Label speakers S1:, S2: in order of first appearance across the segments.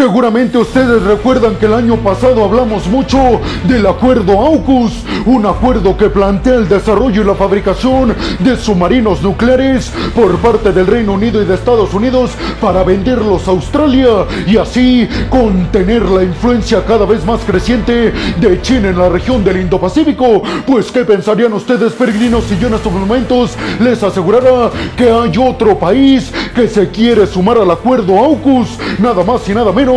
S1: Seguramente ustedes recuerdan que el año pasado hablamos mucho del acuerdo AUKUS, un acuerdo que plantea el desarrollo y la fabricación de submarinos nucleares por parte del Reino Unido y de Estados Unidos para venderlos a Australia y así contener la influencia cada vez más creciente de China en la región del Indo-Pacífico. Pues, ¿qué pensarían ustedes, peregrinos, si yo en estos momentos les asegurara que hay otro país que se quiere sumar al acuerdo AUKUS, nada más y nada menos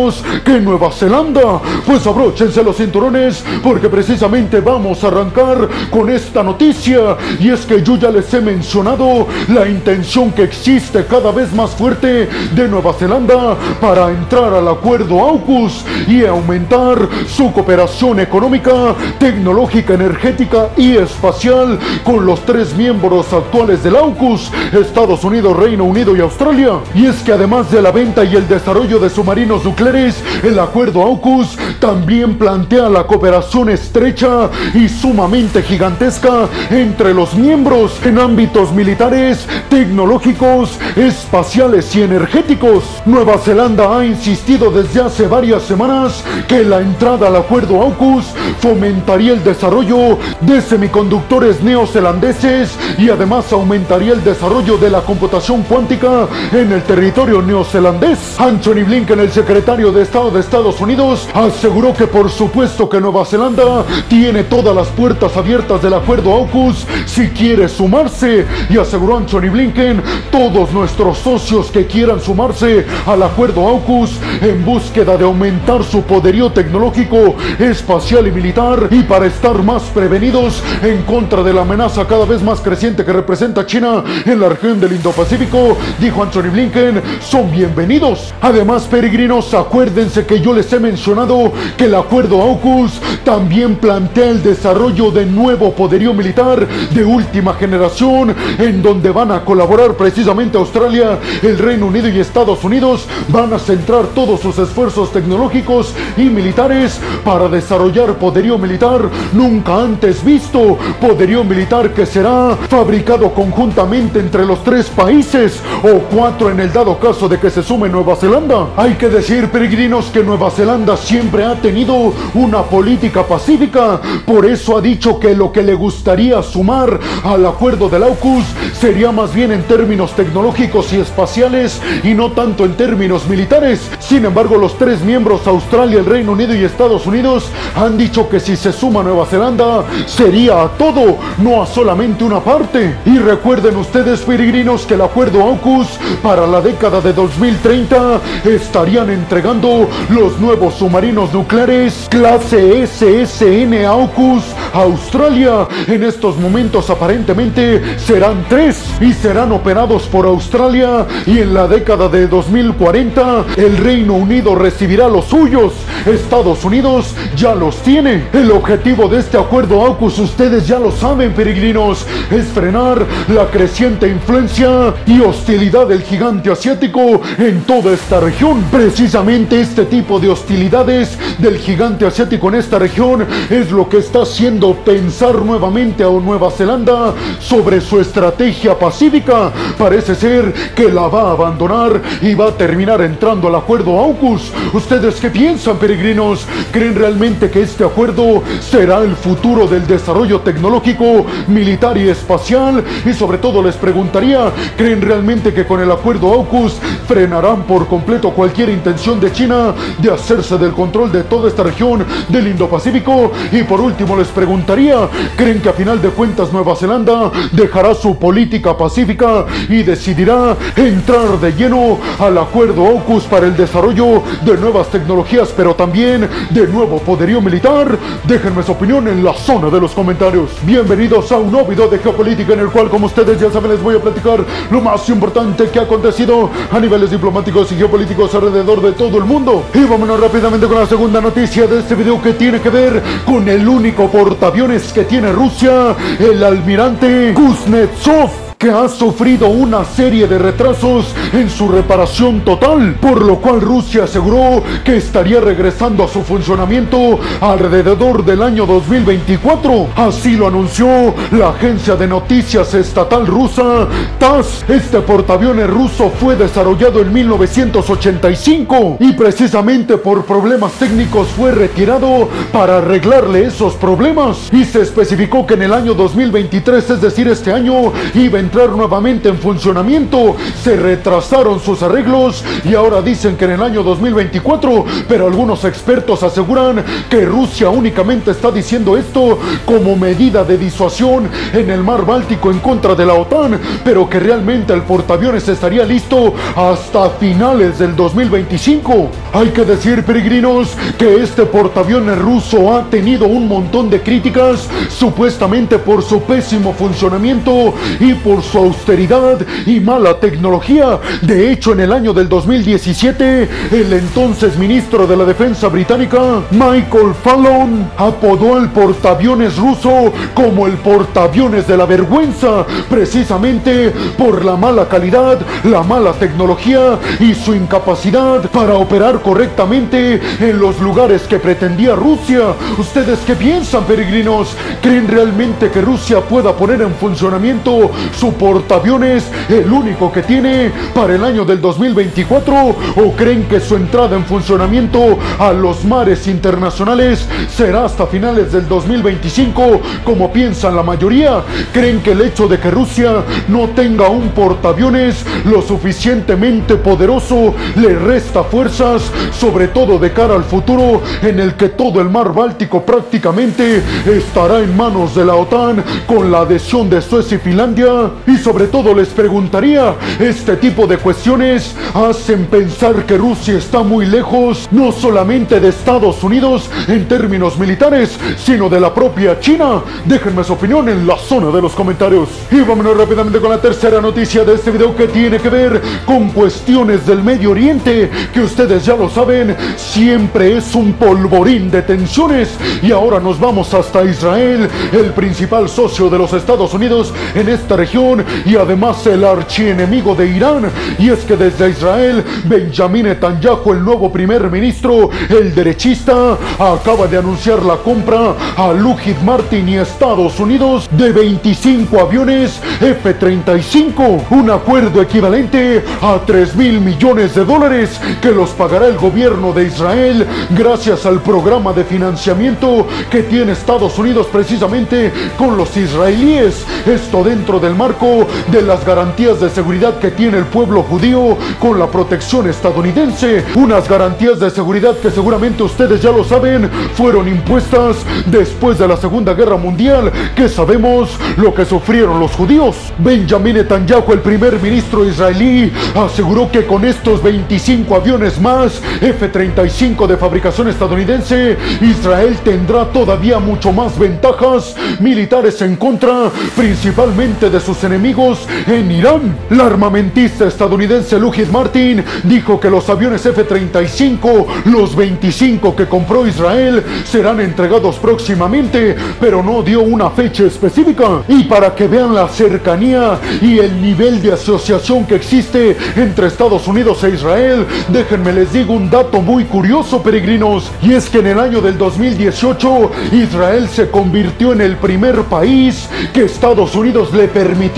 S1: que Nueva Zelanda? Pues abróchense los cinturones porque precisamente vamos a arrancar con esta noticia y es que yo ya les he mencionado la intención que existe cada vez más fuerte de Nueva Zelanda para entrar al acuerdo AUKUS y aumentar su cooperación económica, tecnológica, energética y espacial con los tres miembros actuales del AUKUS, Estados Unidos, Reino Unido y Australia. Y es que además de la venta y el desarrollo de submarinos nucleares, el acuerdo AUKUS también plantea la cooperación estrecha y sumamente gigantesca entre los miembros en ámbitos militares, tecnológicos, espaciales y energéticos. Nueva Zelanda ha insistido desde hace varias semanas que la entrada al acuerdo AUKUS fomentaría el desarrollo de semiconductores neozelandeses y además aumentaría el desarrollo de la computación cuántica en el territorio neozelandés. Anthony Blinken, el secretario de Estado de Estados Unidos, aseguró que por supuesto que Nueva Zelanda tiene todas las puertas abiertas del acuerdo AUKUS si quiere sumarse y aseguró Anthony Blinken todos nuestros socios que quieran sumarse al acuerdo AUKUS en búsqueda de aumentar su poderío tecnológico, espacial y militar y para estar más prevenidos en contra de la amenaza cada vez más creciente que representa China en la región del Indo-Pacífico, dijo Anthony Blinken, son bienvenidos. Además, peregrinos, acuérdense que yo les he mencionado que el acuerdo AUKUS también plantea el desarrollo de nuevo poderío militar de última generación, en donde van a colaborar precisamente Australia, el Reino Unido y Estados Unidos, van a centrar todos sus esfuerzos tecnológicos y militares para desarrollar poderío militar nunca antes visto, poderío militar que será fabricado conjuntamente entre los tres países o cuatro en el dado caso de que se sume Nueva Zelanda. Hay que decir, peregrinos, que Nueva Zelanda siempre ha tenido una política pacífica, por eso ha dicho que lo que le gustaría sumar al acuerdo del AUKUS sería más bien en términos tecnológicos y espaciales y no tanto en términos militares. Sin embargo, los tres miembros, Australia, el Reino Unido y Estados Unidos, han dicho que si se suma Nueva Zelanda sería a todo, no a solamente una parte. Y recuerden ustedes, peregrinos, que el acuerdo AUKUS para la década de 2030 estarían entregando los nuevos submarinos nucleares clase SSN AUKUS a Australia. En estos momentos aparentemente serán tres y serán operados por Australia y en la década de 2040 el Reino Unido recibirá los suyos. Estados Unidos ya los tiene. El objetivo de este acuerdo AUKUS, ustedes ya lo saben, peregrinos, es frenar la creciente influencia y hostilidad del gigante asiático en toda esta región. Precisamente este tipo de hostilidades del gigante asiático en esta región es lo que está haciendo pensar nuevamente a Nueva Zelanda sobre su estrategia pacífica. Parece ser que la va a abandonar y va a terminar entrando al acuerdo AUKUS. ¿Ustedes qué piensan, peregrinos? ¿Creen realmente que este acuerdo será el futuro del desarrollo tecnológico, militar y espacial? Y sobre todo les preguntaría, ¿creen realmente que con el acuerdo AUKUS frenarán por completo cualquier intención de China de hacerse del control de toda esta región del Indo-Pacífico? Y por último les preguntaría, ¿creen que a final de cuentas Nueva Zelanda dejará su política pacífica y decidirá entrar de lleno al acuerdo AUKUS para el desarrollo de nuevas tecnologías, pero también de nuevo poderío militar? Déjenme su opinión en la zona de los comentarios. Bienvenidos a un nuevo video de geopolítica en el cual, como ustedes ya saben, les voy a platicar lo más importante que ha acontecido a niveles diplomáticos y geopolíticos alrededor de todo el mundo. Y vámonos rápidamente con la segunda noticia de este video que tiene que ver con el único portaaviones que tiene Rusia, el almirante Kuznetsov que ha sufrido una serie de retrasos en su reparación total, por lo cual Rusia aseguró que estaría regresando a su funcionamiento alrededor del año 2024. Así lo anunció la agencia de noticias estatal rusa TASS. Este portaaviones ruso fue desarrollado en 1985 y precisamente por problemas técnicos fue retirado para arreglarle esos problemas y se especificó que en el año 2023, es decir, este año, iba a nuevamente en funcionamiento. Se retrasaron sus arreglos y ahora dicen que en el año 2024, pero algunos expertos aseguran que Rusia únicamente está diciendo esto como medida de disuasión en el mar Báltico en contra de la OTAN, pero que realmente el portaaviones estaría listo hasta finales del 2025. Hay que decir, peregrinos, que este portaaviones ruso ha tenido un montón de críticas, supuestamente por su pésimo funcionamiento y por su austeridad y mala tecnología. De hecho, en el año del 2017, el entonces ministro de la Defensa británica, Michael Fallon, apodó al portaaviones ruso como el portaaviones de la vergüenza, precisamente por la mala calidad, la mala tecnología y su incapacidad para operar correctamente en los lugares que pretendía Rusia. ¿Ustedes qué piensan, peregrinos? ¿Creen realmente que Rusia pueda poner en funcionamiento su portaaviones, el único que tiene para el año del 2024? ¿O creen que su entrada en funcionamiento a los mares internacionales será hasta finales del 2025, como piensan la mayoría? ¿Creen que el hecho de que Rusia no tenga un portaaviones lo suficientemente poderoso le resta fuerzas, sobre todo de cara al futuro en el que todo el mar Báltico prácticamente estará en manos de la OTAN con la adhesión de Suecia y Finlandia? Y sobre todo les preguntaría, este tipo de cuestiones hacen pensar que Rusia está muy lejos no solamente de Estados Unidos en términos militares, sino de la propia China. Déjenme su opinión en la zona de los comentarios. Y vámonos rápidamente con la tercera noticia de este video que tiene que ver con cuestiones del Medio Oriente, que ustedes ya lo saben, siempre es un polvorín de tensiones. Y ahora nos vamos hasta Israel, el principal socio de los Estados Unidos en esta región y además el archienemigo de Irán. Y es que desde Israel, Benjamin Netanyahu, el nuevo primer ministro, el derechista, acaba de anunciar la compra a Lockheed Martin y Estados Unidos de 25 aviones F-35, un acuerdo equivalente a 3 mil millones de dólares que los pagará el gobierno de Israel gracias al programa de financiamiento que tiene Estados Unidos precisamente con los israelíes. Esto dentro del marco de las garantías de seguridad que tiene el pueblo judío con la protección estadounidense. Unas garantías de seguridad que seguramente ustedes ya lo saben fueron impuestas después de la Segunda Guerra Mundial, que sabemos lo que sufrieron los judíos. Benjamin Netanyahu, el primer ministro israelí, aseguró que con estos 25 aviones más F-35 de fabricación estadounidense, Israel tendrá todavía mucho más ventajas militares en contra, principalmente de sus enemigos en Irán. La armamentista estadounidense Lockheed Martin dijo que los aviones F-35, los 25 que compró Israel, serán entregados próximamente, pero no dio una fecha específica. Y para que vean la cercanía y el nivel de asociación que existe entre Estados Unidos e Israel, déjenme les digo un dato muy curioso, peregrinos, y es que en el año del 2018 Israel se convirtió en el primer país que Estados Unidos le permitió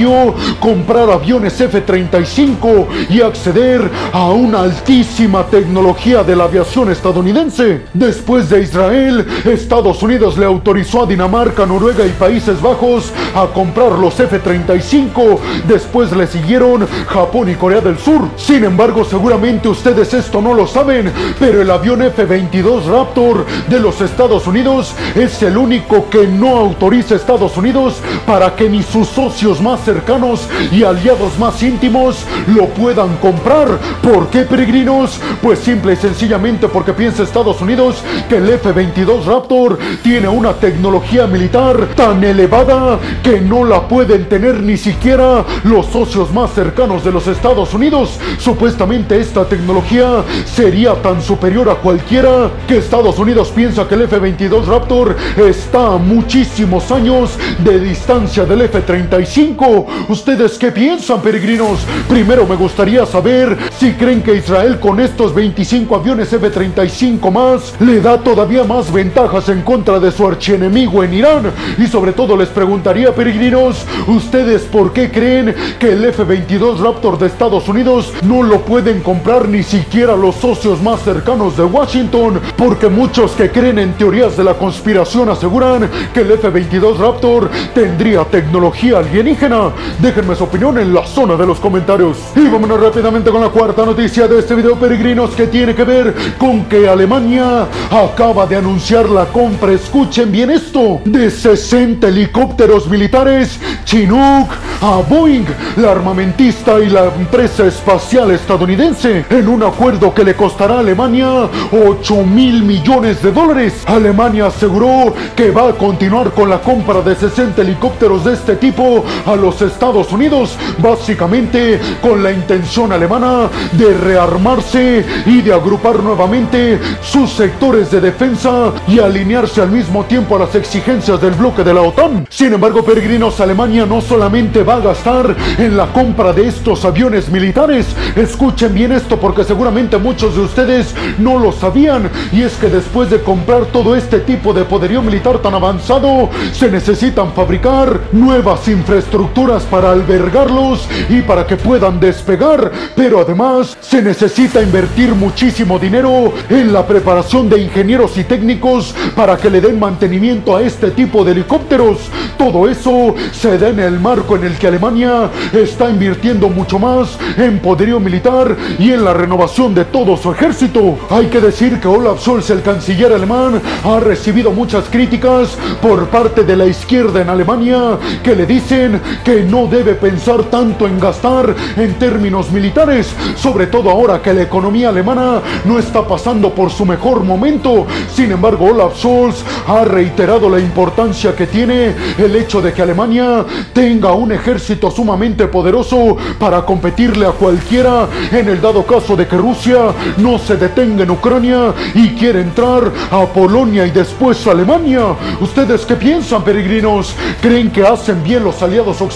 S1: comprar aviones F-35 y acceder a una altísima tecnología de la aviación estadounidense. Después de Israel, Estados Unidos le autorizó a Dinamarca, Noruega y Países Bajos a comprar los F-35. Después le siguieron Japón y Corea del Sur. Sin embargo, seguramente ustedes esto no lo saben, pero el avión F-22 Raptor de los Estados Unidos es el único que no autoriza Estados Unidos para que ni sus socios más cercanos y aliados más íntimos lo puedan comprar. ¿Por qué, peregrinos? Pues simple y sencillamente porque piensa Estados Unidos que el F-22 Raptor tiene una tecnología militar tan elevada que no la pueden tener ni siquiera los socios más cercanos de los Estados Unidos. Supuestamente esta tecnología sería tan superior a cualquiera que Estados Unidos piensa que el F-22 Raptor está a muchísimos años de distancia del F-35 ¿Ustedes qué piensan, peregrinos? Primero me gustaría saber si creen que Israel con estos 25 aviones F-35 más le da todavía más ventajas en contra de su archienemigo en Irán. Y sobre todo les preguntaría, peregrinos, ¿ustedes por qué creen que el F-22 Raptor de Estados Unidos no lo pueden comprar ni siquiera los socios más cercanos de Washington? Porque muchos que creen en teorías de la conspiración aseguran que el F-22 Raptor tendría tecnología alienígena. Déjenme su opinión en la zona de los comentarios. Y vámonos rápidamente con la cuarta noticia de este video, peregrinos, que tiene que ver con que Alemania acaba de anunciar la compra, escuchen bien esto, de 60 helicópteros militares Chinook a Boeing, la armamentista y la empresa espacial estadounidense, en un acuerdo que le costará a Alemania 8 mil millones de dólares. Alemania aseguró que va a continuar con la compra de 60 helicópteros de este tipo a los Estados Unidos, básicamente con la intención alemana de rearmarse y de agrupar nuevamente sus sectores de defensa y alinearse al mismo tiempo a las exigencias del bloque de la OTAN. Sin embargo, peregrinos, Alemania no solamente va a gastar en la compra de estos aviones militares, escuchen bien esto porque seguramente muchos de ustedes no lo sabían, y es que después de comprar todo este tipo de poderío militar tan avanzado, se necesitan fabricar nuevas infraestructuras para albergarlos y para que puedan despegar, pero además se necesita invertir muchísimo dinero en la preparación de ingenieros y técnicos para que le den mantenimiento a este tipo de helicópteros. Todo eso se da en el marco en el que Alemania está invirtiendo mucho más en poderío militar y en la renovación de todo su ejército. Hay que decir que Olaf Scholz, el canciller alemán, ha recibido muchas críticas por parte de la izquierda en Alemania que le dicen que no debe pensar tanto en gastar en términos militares, sobre todo ahora que la economía alemana no está pasando por su mejor momento. Sin embargo, Olaf Scholz ha reiterado la importancia que tiene el hecho de que Alemania tenga un ejército sumamente poderoso para competirle a cualquiera en el dado caso de que Rusia no se detenga en Ucrania y quiere entrar a Polonia y después a Alemania. ¿Ustedes qué piensan, peregrinos? ¿Creen que hacen bien los aliados occidentales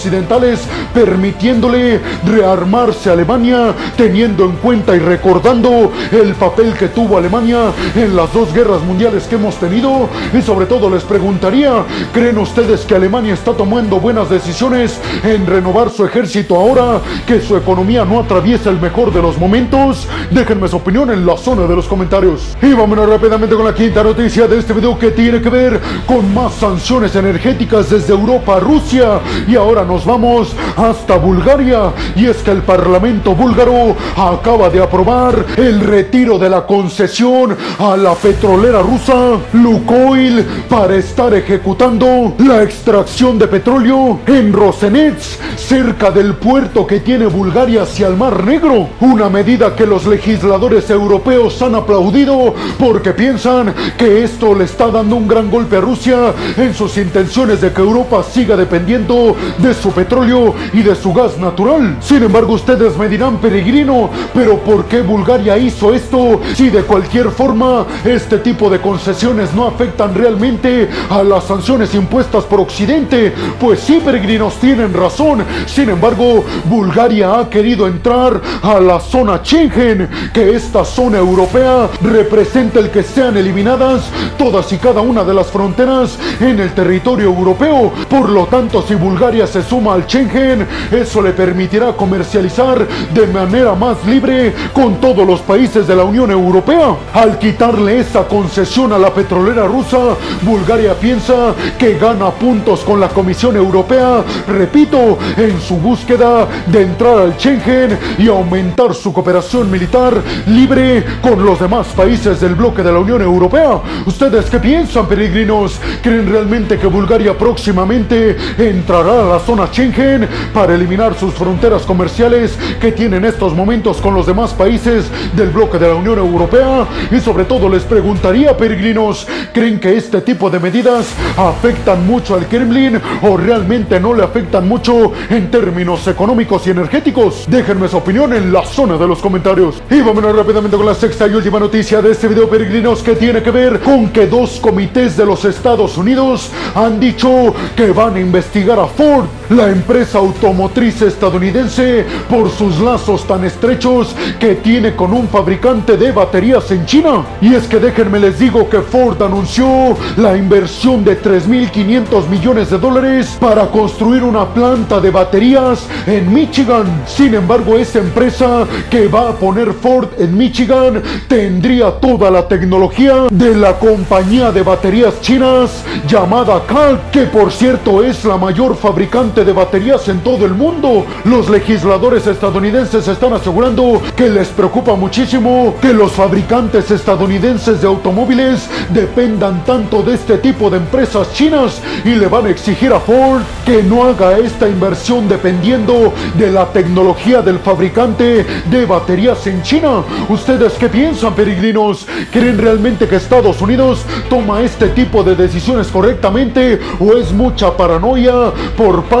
S1: permitiéndole rearmarse a Alemania teniendo en cuenta y recordando el papel que tuvo Alemania en las dos guerras mundiales que hemos tenido? Y sobre todo les preguntaría, ¿creen ustedes que Alemania está tomando buenas decisiones en renovar su ejército ahora que su economía no atraviesa el mejor de los momentos? Déjenme su opinión en la zona de los comentarios. Y vámonos rápidamente con la quinta noticia de este video que tiene que ver con más sanciones energéticas desde Europa a Rusia. Y ahora nos vamos hasta Bulgaria. Y es que el Parlamento búlgaro acaba de aprobar el retiro de la concesión a la petrolera rusa Lukoil para estar ejecutando la extracción de petróleo en Rosenets, cerca del puerto que tiene Bulgaria hacia el Mar Negro. Una medida que los legisladores europeos han aplaudido porque piensan que esto le está dando un gran golpe a Rusia en sus intenciones de que Europa siga dependiendo de su petróleo y de su gas natural. Sin embargo, ustedes me dirán, peregrino, pero ¿por qué Bulgaria hizo esto si de cualquier forma este tipo de concesiones no afectan realmente a las sanciones impuestas por Occidente? Pues sí, peregrinos, tienen razón. Sin embargo, Bulgaria ha querido entrar a la zona Schengen, que esta zona europea representa el que sean eliminadas todas y cada una de las fronteras en el territorio europeo. Por lo tanto, si Bulgaria se suma al Schengen, eso le permitirá comercializar de manera más libre con todos los países de la Unión Europea. Al quitarle esa concesión a la petrolera rusa, Bulgaria piensa que gana puntos con la Comisión Europea, repito, en su búsqueda de entrar al Schengen y aumentar su cooperación militar libre con los demás países del bloque de la Unión Europea. ¿Ustedes qué piensan, peregrinos? ¿Creen realmente que Bulgaria próximamente entrará a la zona Schengen para eliminar sus fronteras comerciales que tiene en estos momentos con los demás países del bloque de la Unión Europea? Y sobre todo les preguntaría, peregrinos, ¿creen que este tipo de medidas afectan mucho al Kremlin o realmente no le afectan mucho en términos económicos y energéticos. Déjenme su opinión en la zona de los comentarios. Y vámonos rápidamente con la sexta y última noticia de este video, peregrinos, que tiene que ver con que dos comités de los Estados Unidos han dicho que van a investigar a Ford, la empresa automotriz estadounidense, por sus lazos tan estrechos que tiene con un fabricante de baterías en China. Y es que déjenme les digo que Ford anunció la inversión de 3.500 millones de dólares para construir una planta de baterías en Michigan. Sin embargo, esa empresa que va a poner Ford en Michigan tendría toda la tecnología de la compañía de baterías chinas llamada CAL, que por cierto es la mayor fabricante de baterías en todo el mundo. Los legisladores estadounidenses están asegurando que les preocupa muchísimo que los fabricantes estadounidenses de automóviles dependan tanto de este tipo de empresas chinas y le van a exigir a Ford que no haga esta inversión dependiendo de la tecnología del fabricante de baterías en China. ¿Ustedes qué piensan, peregrinos? ¿Creen realmente que Estados Unidos toma este tipo de decisiones correctamente o es mucha paranoia por parte